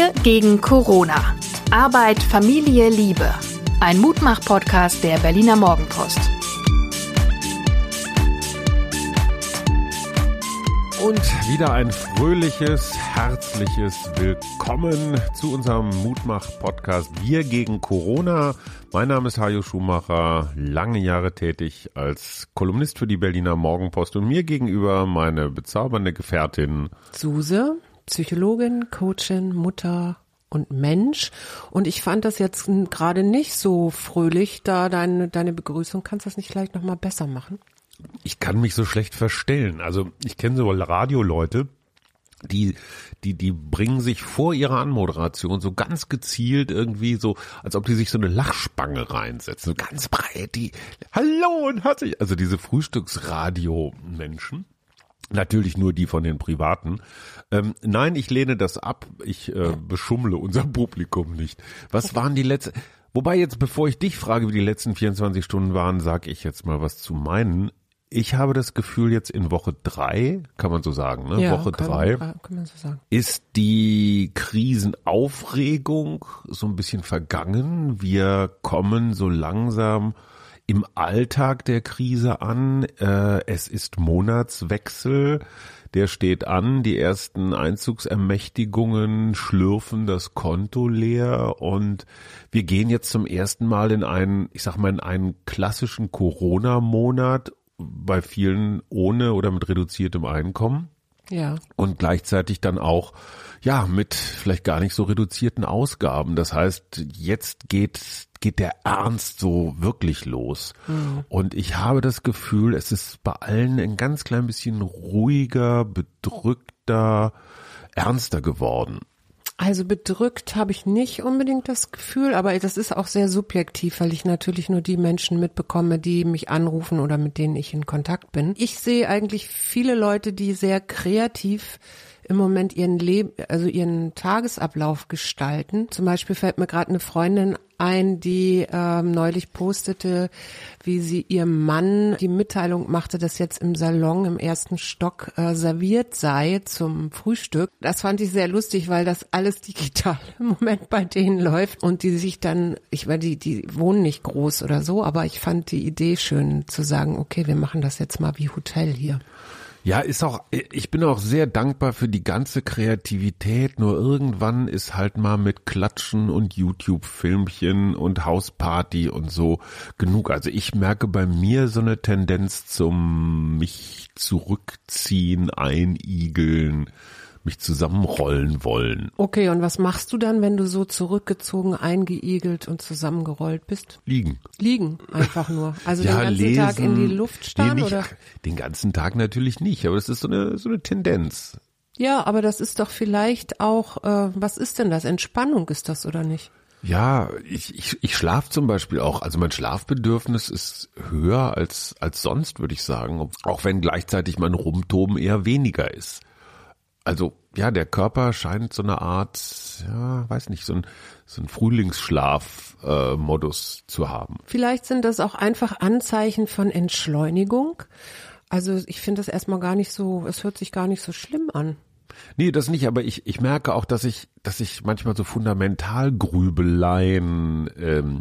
Wir gegen Corona. Arbeit, Familie, Liebe. Ein Mutmach-Podcast der Berliner Morgenpost. Und wieder ein fröhliches, herzliches Willkommen zu unserem Mutmach-Podcast Wir gegen Corona. Mein Name ist Hajo Schumacher, lange Jahre tätig als Kolumnist für die Berliner Morgenpost und mir gegenüber meine bezaubernde Gefährtin Suse, Psychologin, Coachin, Mutter und Mensch. Und ich fand das jetzt gerade nicht so fröhlich, da deine, deine Begrüßung. Kannst du das nicht vielleicht nochmal besser machen? ich kann mich so schlecht verstellen. Also ich kenne so Radioleute, die, die, die bringen sich vor ihrer Anmoderation so ganz gezielt irgendwie so, als ob die sich so eine Lachspange reinsetzen, so ganz breit, die, hallo und herzlich, also diese Frühstücksradio-Menschen. Natürlich nur die von den Privaten. Ähm, nein, ich lehne das ab. Ich äh, beschummle unser Publikum nicht. Was waren die letzten? Wobei jetzt, bevor ich dich frage, wie die letzten 24 Stunden waren, sage ich jetzt mal was zu meinen ich habe das Gefühl, jetzt in Woche drei, kann man so sagen, ne? Ja, Woche kann, drei, kann man so sagen. ist die Krisenaufregung so ein bisschen vergangen. Wir kommen so langsam im Alltag der Krise an. Äh, es ist Monatswechsel. Der steht an. Die ersten Einzugsermächtigungen schlürfen das Konto leer und wir gehen jetzt zum ersten Mal in einen, ich sag mal, in einen klassischen Corona-Monat bei vielen ohne oder mit reduziertem Einkommen. Ja. Und gleichzeitig dann auch, ja, mit vielleicht gar nicht so reduzierten Ausgaben. Das heißt, jetzt geht, geht der Ernst so wirklich los. Mhm. Und ich habe das Gefühl, es ist bei allen ein ganz klein bisschen ruhiger, bedrückter, ernster geworden. Also bedrückt habe ich nicht unbedingt das Gefühl, aber das ist auch sehr subjektiv, weil ich natürlich nur die Menschen mitbekomme, die mich anrufen oder mit denen ich in Kontakt bin. Ich sehe eigentlich viele Leute, die sehr kreativ im Moment ihren Leben, also ihren Tagesablauf gestalten. Zum Beispiel fällt mir gerade eine Freundin ein, die ähm, neulich postete, wie sie ihrem Mann die Mitteilung machte, dass jetzt im Salon im ersten Stock äh, serviert sei zum Frühstück. Das fand ich sehr lustig, weil das alles digital im Moment bei denen läuft und die sich dann, ich weiß, die, die wohnen nicht groß oder so, aber ich fand die Idee schön zu sagen, okay, wir machen das jetzt mal wie Hotel hier. Ja, ist auch, ich bin auch sehr dankbar für die ganze Kreativität, nur irgendwann ist halt mal mit Klatschen und YouTube-Filmchen und Hausparty und so genug. Also ich merke bei mir so eine Tendenz zum mich zurückziehen, einigeln, mich zusammenrollen wollen. Okay, und was machst du dann, wenn du so zurückgezogen, eingeigelt und zusammengerollt bist? Liegen. Liegen, einfach nur. Also Ja, den ganzen lesen. Tag in die Luft starren Nee, nicht, oder? Den ganzen Tag natürlich nicht, aber es ist so eine, so eine Tendenz. Ja, aber das ist doch vielleicht auch, äh, was ist denn das? Entspannung ist das oder nicht? Ja, ich, ich, ich schlafe zum Beispiel auch. Also mein Schlafbedürfnis ist höher als, als sonst, würde ich sagen. Auch wenn gleichzeitig mein Rumtoben eher weniger ist. Also ja, der Körper scheint so eine Art, ja, weiß nicht, so ein, so ein Frühlingsschlaf-Modus äh, zu haben. Vielleicht sind das auch einfach Anzeichen von Entschleunigung. Also ich finde das erstmal gar nicht so, es hört sich gar nicht so schlimm an. Nee, das nicht, aber ich, ich merke auch, dass ich, dass ich manchmal so Fundamentalgrübeleien ähm,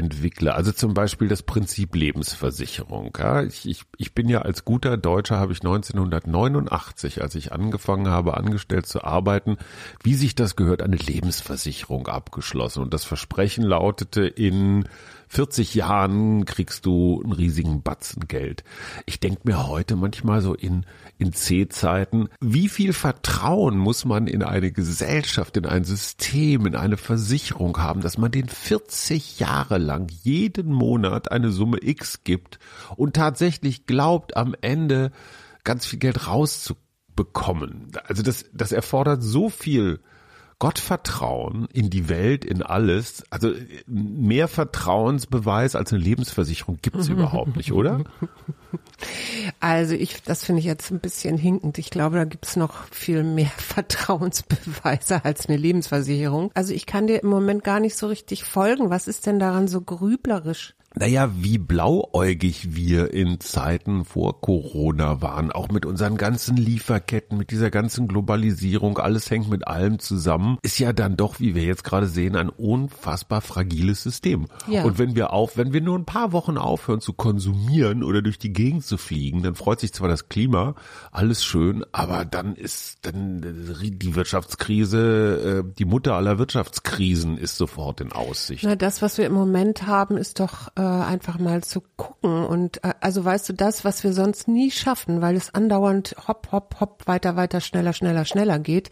entwickle. Also zum Beispiel das Prinzip Lebensversicherung. Ja, ich, ich, ich bin ja als guter Deutscher, habe ich 1989, als ich angefangen habe, angestellt zu arbeiten, wie sich das gehört, eine Lebensversicherung abgeschlossen. Und das Versprechen lautete in 40 Jahren kriegst du einen riesigen Batzen Geld. Ich denke mir heute manchmal so in, in C-Zeiten, wie viel Vertrauen muss man in eine Gesellschaft, in ein System, in eine Versicherung haben, dass man den 40 Jahre lang jeden Monat eine Summe X gibt und tatsächlich glaubt, am Ende ganz viel Geld rauszubekommen. Also das, das erfordert so viel Gottvertrauen in die Welt, in alles, also mehr Vertrauensbeweis als eine Lebensversicherung gibt's überhaupt nicht, oder? Also ich, das finde ich jetzt ein bisschen hinkend. Ich glaube, da gibt's noch viel mehr Vertrauensbeweise als eine Lebensversicherung. Also ich kann dir im Moment gar nicht so richtig folgen. Was ist denn daran so grüblerisch? Naja, wie blauäugig wir in Zeiten vor Corona waren, auch mit unseren ganzen Lieferketten, mit dieser ganzen Globalisierung, alles hängt mit allem zusammen, ist ja dann doch, wie wir jetzt gerade sehen, ein unfassbar fragiles System. Ja. Und wenn wir auf, wenn wir nur ein paar Wochen aufhören zu konsumieren oder durch die Gegend zu fliegen, dann freut sich zwar das Klima, alles schön, aber dann ist dann die Wirtschaftskrise, äh, die Mutter aller Wirtschaftskrisen ist sofort in Aussicht. Na, das, was wir im Moment haben, ist doch äh, einfach mal zu gucken und äh, also weißt du das, was wir sonst nie schaffen, weil es andauernd hopp, hopp, hopp, weiter, weiter, schneller, schneller, schneller geht.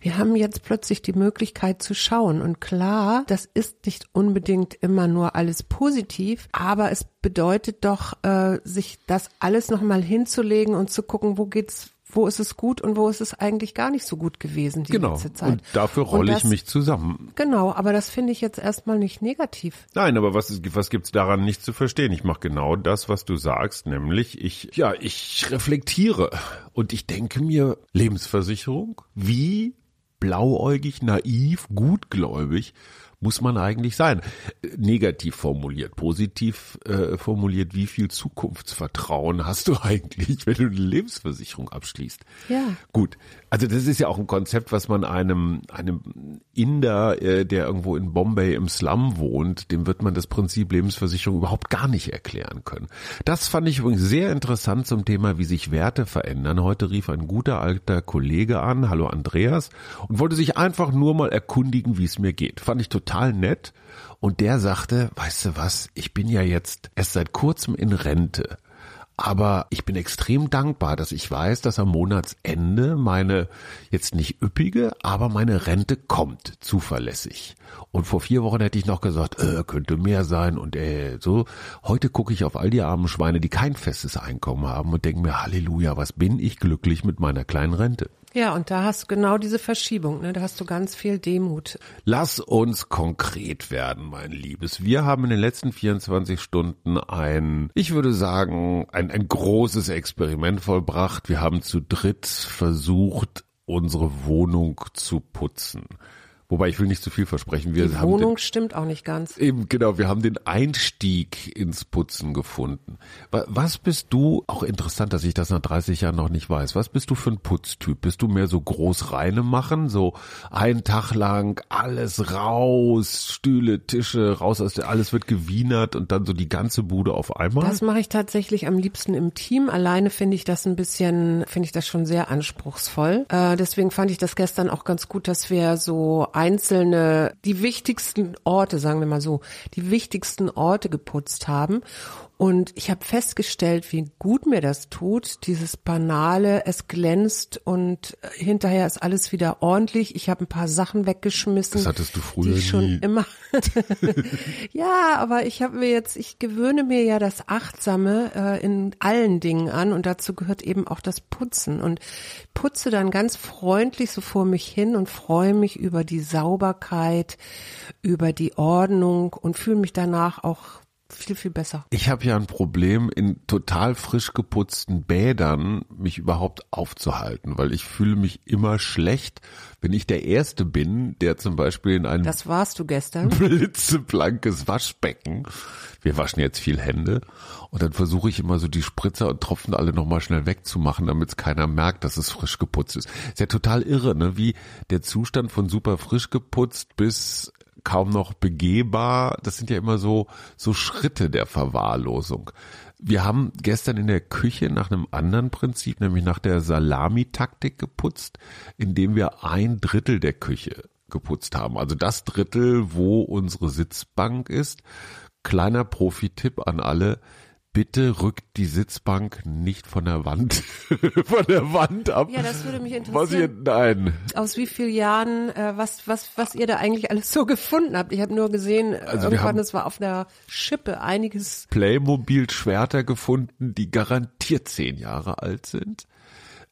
Wir haben jetzt plötzlich die Möglichkeit zu schauen und klar, das ist nicht unbedingt immer nur alles positiv, aber es bedeutet doch, äh, sich das alles nochmal hinzulegen und zu gucken, wo geht's wo ist es gut und wo ist es eigentlich gar nicht so gut gewesen die genau. letzte Zeit. Und dafür rolle ich mich zusammen. Genau, aber das finde ich jetzt erstmal nicht negativ. Nein, aber was, ist, was gibt's daran nicht zu verstehen? Ich mache genau das, was du sagst, nämlich ich, ja, ich reflektiere und ich denke mir, Lebensversicherung, wie blauäugig, naiv, gutgläubig muss man eigentlich sein. Negativ formuliert, positiv äh, formuliert, wie viel Zukunftsvertrauen hast du eigentlich, wenn du eine Lebensversicherung abschließt? Ja. Gut, also das ist ja auch ein Konzept, was man einem einem Inder, äh, der irgendwo in Bombay im Slum wohnt, dem wird man das Prinzip Lebensversicherung überhaupt gar nicht erklären können. Das fand ich übrigens sehr interessant zum Thema, wie sich Werte verändern. Heute rief ein guter alter Kollege an, hallo Andreas, und wollte sich einfach nur mal erkundigen, wie es mir geht. Fand ich total total nett. Und der sagte, weißt du was, ich bin ja jetzt erst seit kurzem in Rente. Aber ich bin extrem dankbar, dass ich weiß, dass am Monatsende meine jetzt nicht üppige, aber meine Rente kommt zuverlässig. Und vor vier Wochen hätte ich noch gesagt, äh, könnte mehr sein und äh, so. Heute gucke ich auf all die armen Schweine, die kein festes Einkommen haben und denke mir, Halleluja, was bin ich glücklich mit meiner kleinen Rente. Ja, und da hast du genau diese Verschiebung, ne? Da hast du ganz viel Demut. Lass uns konkret werden, mein Liebes. Wir haben in den letzten 24 Stunden ein, ich würde sagen, ein, ein großes Experiment vollbracht. Wir haben zu dritt versucht, unsere Wohnung zu putzen. Wobei ich will nicht zu viel versprechen. Wir die Wohnung den, stimmt auch nicht ganz. Eben genau, wir haben den Einstieg ins Putzen gefunden. Was bist du, auch interessant, dass ich das nach 30 Jahren noch nicht weiß, was bist du für ein Putztyp? Bist du mehr so groß reine machen, so einen Tag lang alles raus, Stühle, Tische, raus aus der, alles wird gewienert und dann so die ganze Bude auf einmal? Das mache ich tatsächlich am liebsten im Team. Alleine finde ich das ein bisschen, finde ich das schon sehr anspruchsvoll. Äh, deswegen fand ich das gestern auch ganz gut, dass wir so einzelne, die wichtigsten Orte, sagen wir mal so, die wichtigsten Orte geputzt haben. Und ich habe festgestellt, wie gut mir das tut, dieses banale, es glänzt und hinterher ist alles wieder ordentlich. Ich habe ein paar Sachen weggeschmissen. Das hattest du früher die schon nie. immer. ja, aber ich habe mir jetzt, ich gewöhne mir ja das Achtsame äh, in allen Dingen an und dazu gehört eben auch das Putzen und putze dann ganz freundlich so vor mich hin und freue mich über die Sauberkeit, über die Ordnung und fühle mich danach auch viel, viel besser. Ich habe ja ein Problem, in total frisch geputzten Bädern mich überhaupt aufzuhalten, weil ich fühle mich immer schlecht, wenn ich der Erste bin, der zum Beispiel in einem Das warst du gestern. blitzeblankes Waschbecken, wir waschen jetzt viel Hände und dann versuche ich immer so die Spritzer und Tropfen alle nochmal schnell wegzumachen, damit es keiner merkt, dass es frisch geputzt ist. Ist ja total irre, ne? wie der Zustand von super frisch geputzt bis kaum noch begehbar. Das sind ja immer so, so Schritte der Verwahrlosung. Wir haben gestern in der Küche nach einem anderen Prinzip, nämlich nach der Salamitaktik geputzt, indem wir ein Drittel der Küche geputzt haben. Also das Drittel, wo unsere Sitzbank ist. Kleiner Profi-Tipp an alle bitte rückt die Sitzbank nicht von der Wand, von der Wand ab. Ja, das würde mich interessieren. Was ihr, nein. Aus wie vielen Jahren, äh, was, was, was ihr da eigentlich alles so gefunden habt. Ich habe nur gesehen, also irgendwann, das war auf einer Schippe einiges. Playmobil-Schwerter gefunden, die garantiert zehn Jahre alt sind.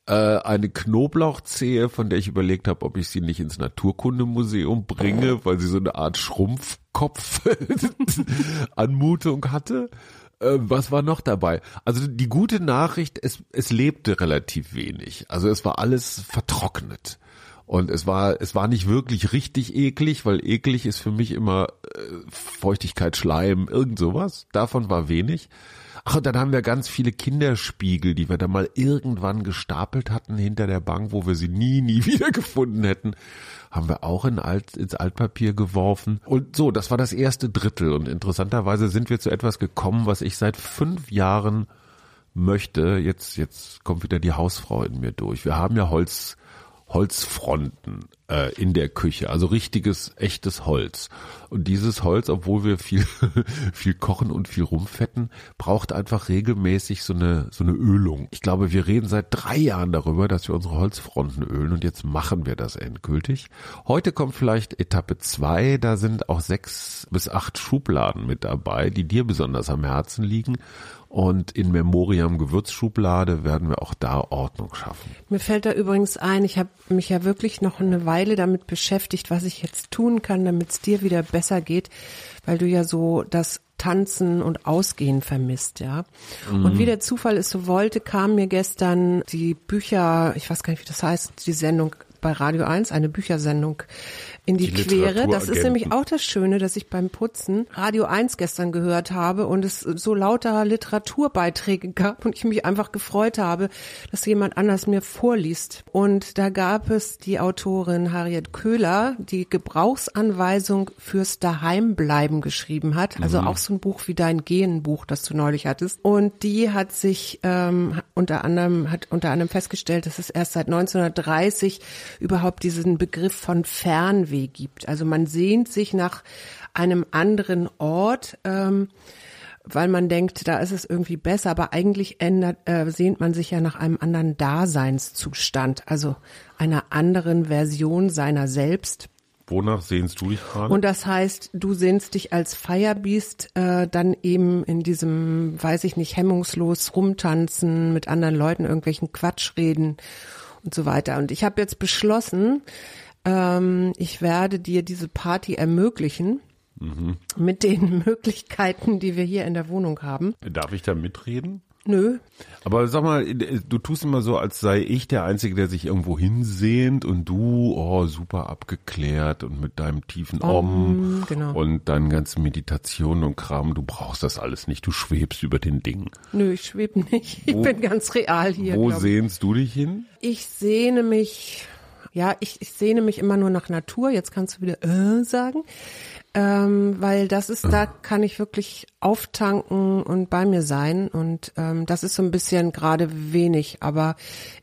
Äh, eine Knoblauchzehe, von der ich überlegt habe, ob ich sie nicht ins Naturkundemuseum bringe, weil sie so eine Art Schrumpfkopf-Anmutung hatte. Äh, was war noch dabei? Also die gute Nachricht, es, es lebte relativ wenig. Also es war alles vertrocknet. Und es war, es war nicht wirklich richtig eklig, weil eklig ist für mich immer äh, Feuchtigkeit, Schleim, irgend sowas. Davon war wenig. Ach, und dann haben wir ganz viele Kinderspiegel, die wir da mal irgendwann gestapelt hatten hinter der Bank, wo wir sie nie, nie wieder gefunden hätten. Haben wir auch in Alt, ins Altpapier geworfen. Und so, das war das erste Drittel. Und interessanterweise sind wir zu etwas gekommen, was ich seit fünf Jahren möchte. Jetzt, jetzt kommt wieder die Hausfrau in mir durch. Wir haben ja Holz, Holzfronten äh, in der Küche, also richtiges, echtes Holz. Und dieses Holz, obwohl wir viel, viel kochen und viel rumfetten, braucht einfach regelmäßig so eine, so eine Ölung. Ich glaube, wir reden seit drei Jahren darüber, dass wir unsere Holzfronten ölen und jetzt machen wir das endgültig. Heute kommt vielleicht Etappe zwei, da sind auch sechs bis acht Schubladen mit dabei, die dir besonders am Herzen liegen. Und in Memoriam Gewürzschublade werden wir auch da Ordnung schaffen. Mir fällt da übrigens ein, ich habe mich ja wirklich noch eine Weile damit beschäftigt, was ich jetzt tun kann, damit es dir wieder besser geht, weil du ja so das Tanzen und Ausgehen vermisst, ja. Mhm. Und wie der Zufall es so wollte, kam mir gestern die Bücher, ich weiß gar nicht, wie das heißt, die Sendung bei Radio 1, eine Büchersendung in die, die Quere. Das ist nämlich auch das Schöne, dass ich beim Putzen Radio 1 gestern gehört habe und es so lauter Literaturbeiträge gab und ich mich einfach gefreut habe, dass jemand anders mir vorliest. Und da gab es die Autorin Harriet Köhler, die Gebrauchsanweisung fürs Daheimbleiben geschrieben hat. Also mhm. auch so ein Buch wie dein Genbuch, das du neulich hattest. Und die hat sich ähm, unter anderem hat unter anderem festgestellt, dass es erst seit 1930 überhaupt diesen Begriff von Fernweh gibt. Also man sehnt sich nach einem anderen Ort, ähm, weil man denkt, da ist es irgendwie besser, aber eigentlich ändert, äh, sehnt man sich ja nach einem anderen Daseinszustand, also einer anderen Version seiner selbst. Wonach sehnst du dich gerade? Und das heißt, du sehnst dich als Firebeast äh, dann eben in diesem, weiß ich nicht, hemmungslos rumtanzen, mit anderen Leuten irgendwelchen Quatsch reden und so weiter. Und ich habe jetzt beschlossen, ähm, ich werde dir diese Party ermöglichen. Mhm. Mit den Möglichkeiten, die wir hier in der Wohnung haben. Darf ich da mitreden? Nö. Aber sag mal, du tust immer so, als sei ich der Einzige, der sich irgendwo hinsehnt und du, oh, super abgeklärt und mit deinem tiefen Om, genau. und deinen ganzen Meditationen und Kram, du brauchst das alles nicht, du schwebst über den Dingen. Nö, ich schwebe nicht. Ich wo, bin ganz real hier. Wo sehnst du dich hin? Ich sehne mich ja, ich, ich sehne mich immer nur nach Natur. Jetzt kannst du wieder äh sagen. Ähm, weil das ist, da kann ich wirklich auftanken und bei mir sein. Und ähm, das ist so ein bisschen gerade wenig. Aber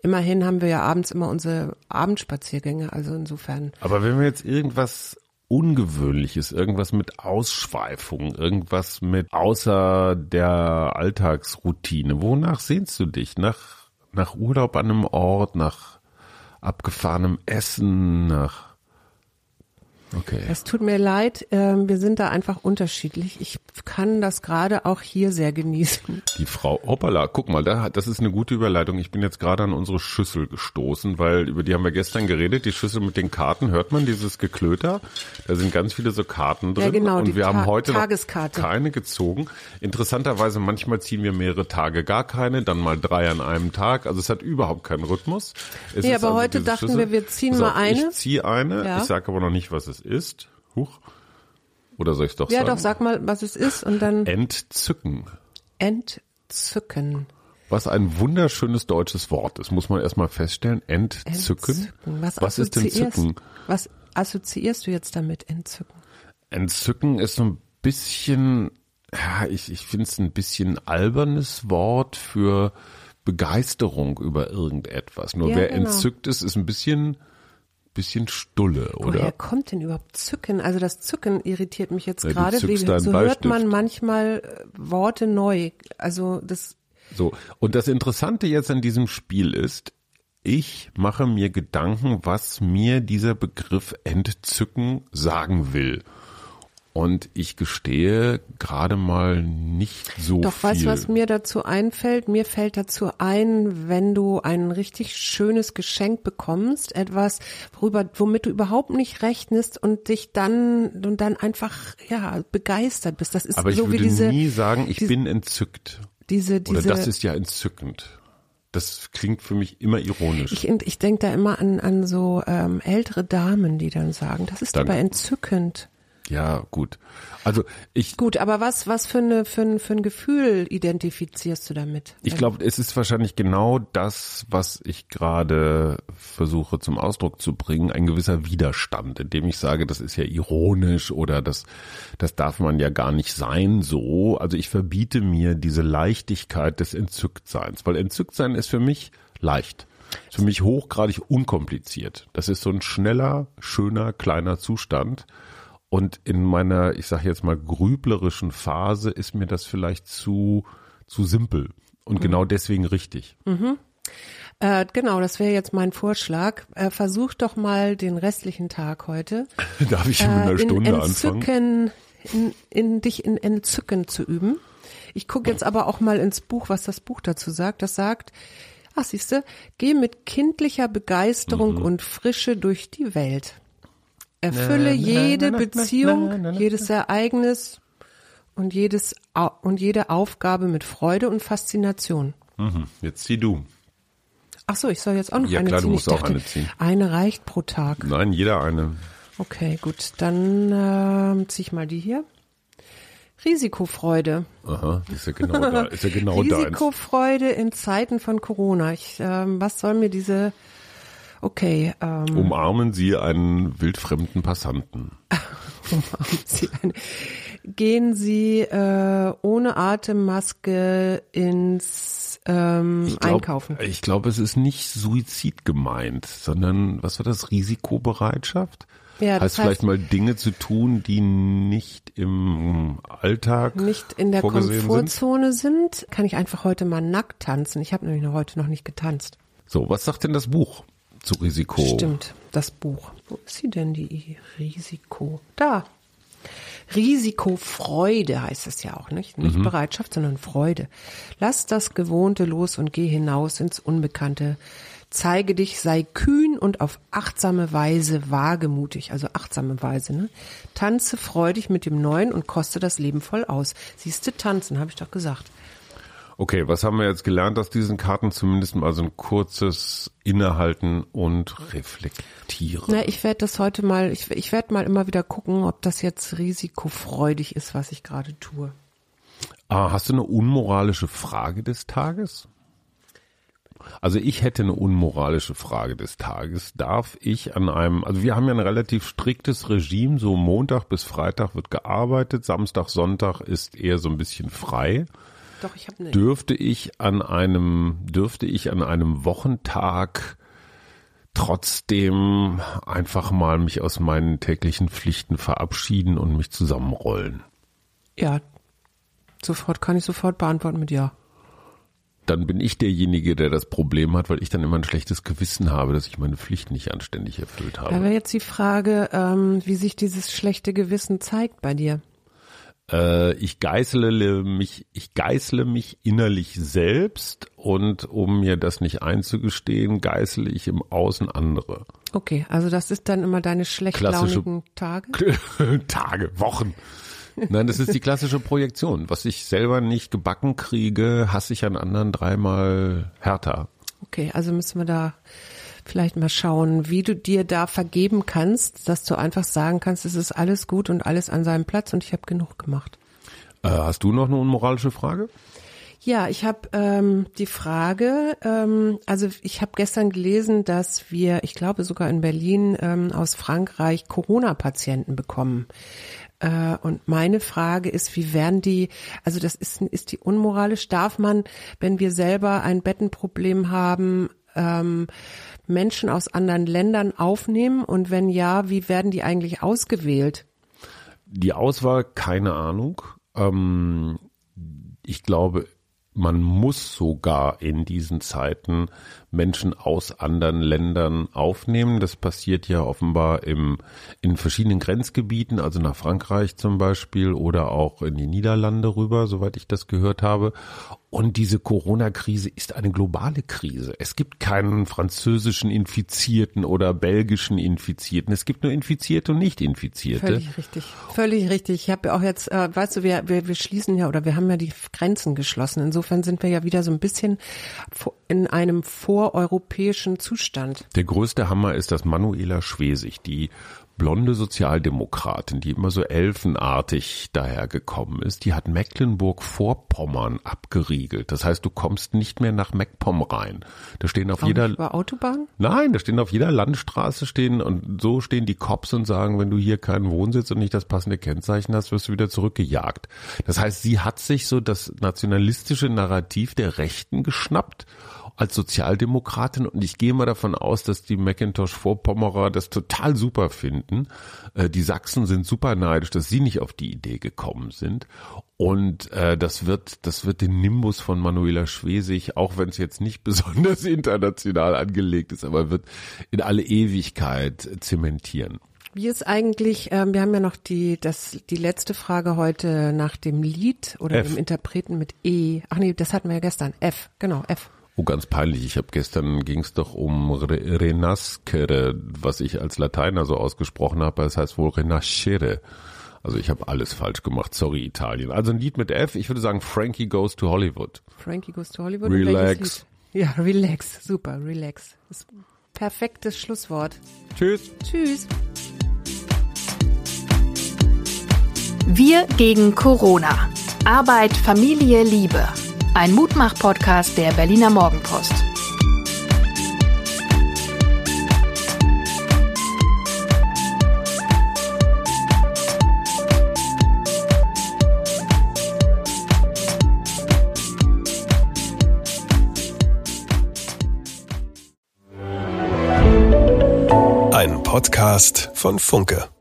immerhin haben wir ja abends immer unsere Abendspaziergänge. Also insofern. Aber wenn wir jetzt irgendwas Ungewöhnliches, irgendwas mit Ausschweifung, irgendwas mit außer der Alltagsroutine. Wonach sehnst du dich? Nach, nach Urlaub an einem Ort, nach abgefahrenem Essen, nach Okay. Es tut mir leid, ähm, wir sind da einfach unterschiedlich. Ich kann das gerade auch hier sehr genießen. Die Frau, hoppala, guck mal, das ist eine gute Überleitung. Ich bin jetzt gerade an unsere Schüssel gestoßen, weil über die haben wir gestern geredet. Die Schüssel mit den Karten, hört man dieses Geklöter? Da sind ganz viele so Karten drin. Ja, genau, und wir haben heute Tageskarte. noch keine gezogen. Interessanterweise, manchmal ziehen wir mehrere Tage gar keine, dann mal drei an einem Tag. Also es hat überhaupt keinen Rhythmus. Es nee, aber also heute dachten Schüssel. wir, wir ziehen mal eine. Ich ziehe eine. Ja. Ich sage aber noch nicht, was es ist. Huch. Oder soll ich doch ja, sagen? Ja, doch, sag mal, was es ist und dann. Entzücken. Entzücken. Was ein wunderschönes deutsches Wort ist, muss man erstmal feststellen. Entzücken. Entzücken. Was, was ist Entzücken? Was assoziierst du jetzt damit, Entzücken? Entzücken ist so ein bisschen, ja, ich, ich finde es ein bisschen albernes Wort für Begeisterung über irgendetwas. Nur ja, wer genau. entzückt ist, ist ein bisschen bisschen Stulle, oder? Woher kommt denn überhaupt Zücken? Also das Zücken irritiert mich jetzt ja, gerade. Wie, so hört man manchmal äh, Worte neu. Also das. So. Und das Interessante jetzt an diesem Spiel ist, ich mache mir Gedanken, was mir dieser Begriff Entzücken sagen will. Und ich gestehe gerade mal nicht so Doch, viel. Doch, weißt du, was mir dazu einfällt? Mir fällt dazu ein, wenn du ein richtig schönes Geschenk bekommst, etwas, worüber, womit du überhaupt nicht rechnest und dich dann, und dann einfach, ja, begeistert bist. Das ist Aber so ich würde wie diese, nie sagen, ich diese, bin entzückt. Diese, diese. Oder das ist ja entzückend. Das klingt für mich immer ironisch. Ich, ich denke da immer an, an so ähm, ältere Damen, die dann sagen, das ist Danke. aber entzückend. Ja, gut. Also ich, Gut, aber was, was für, eine, für, ein, für ein Gefühl identifizierst du damit? ich glaube, es ist wahrscheinlich genau das, was ich gerade versuche zum Ausdruck zu bringen, ein gewisser Widerstand, indem ich sage, das ist ja ironisch oder das, das darf man ja gar nicht sein so. Also ich verbiete mir diese Leichtigkeit des Entzücktseins, weil Entzücktsein ist für mich leicht. Für mich hochgradig unkompliziert. Das ist so ein schneller, schöner, kleiner Zustand. Und in meiner, ich sage jetzt mal, grüblerischen Phase ist mir das vielleicht zu, zu simpel. Und genau deswegen richtig. Äh, genau, das wäre jetzt mein Vorschlag. Äh, versuch doch mal den restlichen Tag heute Darf ich in einer äh, in Stunde anfangen? Entzücken, in, in dich in Entzücken zu üben. Ich gucke jetzt aber auch mal ins Buch, was das Buch dazu sagt. Das sagt, ach siehste, geh mit kindlicher Begeisterung Mhm. und Frische durch die Welt. Erfülle Na, jede na, na, Beziehung, jedes Ereignis und jedes und jede Aufgabe mit Freude und Faszination. Mhm. Jetzt zieh du. Ach so, ich soll jetzt auch noch Ja, eine klar, du ziehen. musst ich auch dachte, eine ziehen. Eine reicht pro Tag. Nein, jeder eine. Okay, gut. Dann ähm, zieh ich mal die hier. Risikofreude. Aha, ist ja genau da. Ist ja genau. Risikofreude in Zeiten von Corona. Ich, ähm, was soll mir diese? Okay, ähm, Umarmen Sie einen wildfremden Passanten. Sie eine, gehen Sie äh, ohne Atemmaske ins ähm, Ich glaub, Einkaufen. Ich glaube, es ist nicht Suizid gemeint, sondern was war das? Risikobereitschaft? Ja, das heißt, vielleicht mal Dinge zu tun, die nicht im Alltag Nicht in der vorgesehen sind. Komfortzone sind. kann ich einfach heute mal nackt tanzen. Ich habe nämlich noch heute noch nicht getanzt. So, was sagt denn das Buch zu Risiko? Stimmt, das Buch. Wo ist sie denn, die Risiko? Da. Risikofreude heißt es ja auch, nicht? Nicht Bereitschaft, sondern Freude. Lass das Gewohnte los und geh hinaus ins Unbekannte. Zeige dich, sei kühn und auf achtsame Weise wagemutig, also achtsame Weise, ne? Tanze freudig mit dem Neuen und koste das Leben voll aus. Siehste, tanzen, habe ich doch gesagt. Okay, was haben wir jetzt gelernt aus diesen Karten? Zumindest mal so ein kurzes Innehalten und Reflektieren. Na, ich werde das heute mal, ich, ich werde mal immer wieder gucken, ob das jetzt risikofreudig ist, was ich gerade tue. Ah, hast du eine unmoralische Frage des Tages? Also ich hätte eine unmoralische Frage des Tages. Darf ich an einem, also wir haben ja ein relativ striktes Regime, so Montag bis Freitag wird gearbeitet, Samstag, Sonntag ist eher so ein bisschen frei. Doch, ich habe eine. Dürfte ich an einem, dürfte ich an einem Wochentag trotzdem einfach mal mich aus meinen täglichen Pflichten verabschieden und mich zusammenrollen? Ja, sofort kann ich sofort beantworten mit ja. dann bin ich derjenige, der das Problem hat, weil ich dann immer ein schlechtes Gewissen habe, dass ich meine Pflicht nicht anständig erfüllt Da habe. wäre jetzt die Frage, ähm, wie sich dieses schlechte Gewissen zeigt bei dir. Äh, ich geißle mich, ich geißle mich innerlich selbst und um mir das nicht einzugestehen, geißle ich im Außen andere. Okay, also das ist dann immer deine schlechtlaunigen Tage. Tage, Wochen. Nein, das ist die klassische Projektion. Was ich selber nicht gebacken kriege, hasse ich an anderen dreimal härter. Okay, also müssen wir da vielleicht mal schauen, wie du dir da vergeben kannst, dass du einfach sagen kannst, es ist alles gut und alles an seinem Platz und ich habe genug gemacht. Äh, hast du noch eine unmoralische Frage? Ja, ich habe ähm, die Frage, ähm, also ich habe gestern gelesen, dass wir, ich glaube sogar in Berlin ähm, aus Frankreich Corona-Patienten bekommen. Äh, und meine Frage ist, wie werden die, also das ist, ist die unmoralisch, darf man, wenn wir selber ein Bettenproblem haben, ähm, Menschen aus anderen Ländern aufnehmen und wenn ja, wie werden die eigentlich ausgewählt? Die Auswahl, keine Ahnung. Ähm, ich glaube, man muss sogar in diesen Zeiten Menschen aus anderen Ländern aufnehmen. Das passiert ja offenbar im, in verschiedenen Grenzgebieten, also nach Frankreich zum Beispiel oder auch in die Niederlande rüber, soweit ich das gehört habe. Und diese Corona-Krise ist eine globale Krise. Es gibt keinen französischen Infizierten oder belgischen Infizierten. Es gibt nur Infizierte und Nicht-Infizierte. Völlig richtig. Völlig richtig. Ich habe ja auch jetzt, äh, weißt du, wir, wir, wir schließen ja oder wir haben ja die Grenzen geschlossen. Insofern sind wir ja wieder so ein bisschen in einem voreuropäischen Zustand. Der größte Hammer ist, dass Manuela Schwesig, die blonde Sozialdemokratin, die immer so elfenartig dahergekommen ist, die hat Mecklenburg-Vorpommern abgeriegelt. Das heißt, du kommst nicht mehr nach MacPom rein. Da stehen auf Auch jeder über Autobahn? Nein, da stehen auf jeder Landstraße stehen und so stehen die Cops und sagen, wenn du hier keinen Wohnsitz und nicht das passende Kennzeichen hast, wirst du wieder zurückgejagt. Das heißt, sie hat sich so das nationalistische Narrativ der Rechten geschnappt als Sozialdemokratin und ich gehe mal davon aus, dass die Macintosh-Vorpommerer das total super finden. Äh, die Sachsen sind super neidisch, dass sie nicht auf die Idee gekommen sind. Und äh, das wird, das wird den Nimbus von Manuela Schwesig, auch wenn es jetzt nicht besonders international angelegt ist, aber wird in alle Ewigkeit zementieren. Wie ist eigentlich, ähm, wir haben ja noch die, das, die letzte Frage heute nach dem Lied oder F. dem Interpreten mit E. Ach nee, das hatten wir ja gestern. F, genau, F. Oh, ganz peinlich. Ich habe gestern ging es doch um Re Renascere, was ich als Lateiner so ausgesprochen habe. Das heißt wohl Renascere. Also ich habe alles falsch gemacht. Sorry, Italien. Also ein Lied mit F. Ich würde sagen Frankie Goes to Hollywood. Frankie Goes to Hollywood. Relax. Ja, relax. Super, relax. Das perfektes Schlusswort. Tschüss. Tschüss. Wir gegen Corona. Arbeit, Familie, Liebe. Ein Mutmach-Podcast der Berliner Morgenpost. Ein Podcast von Funke.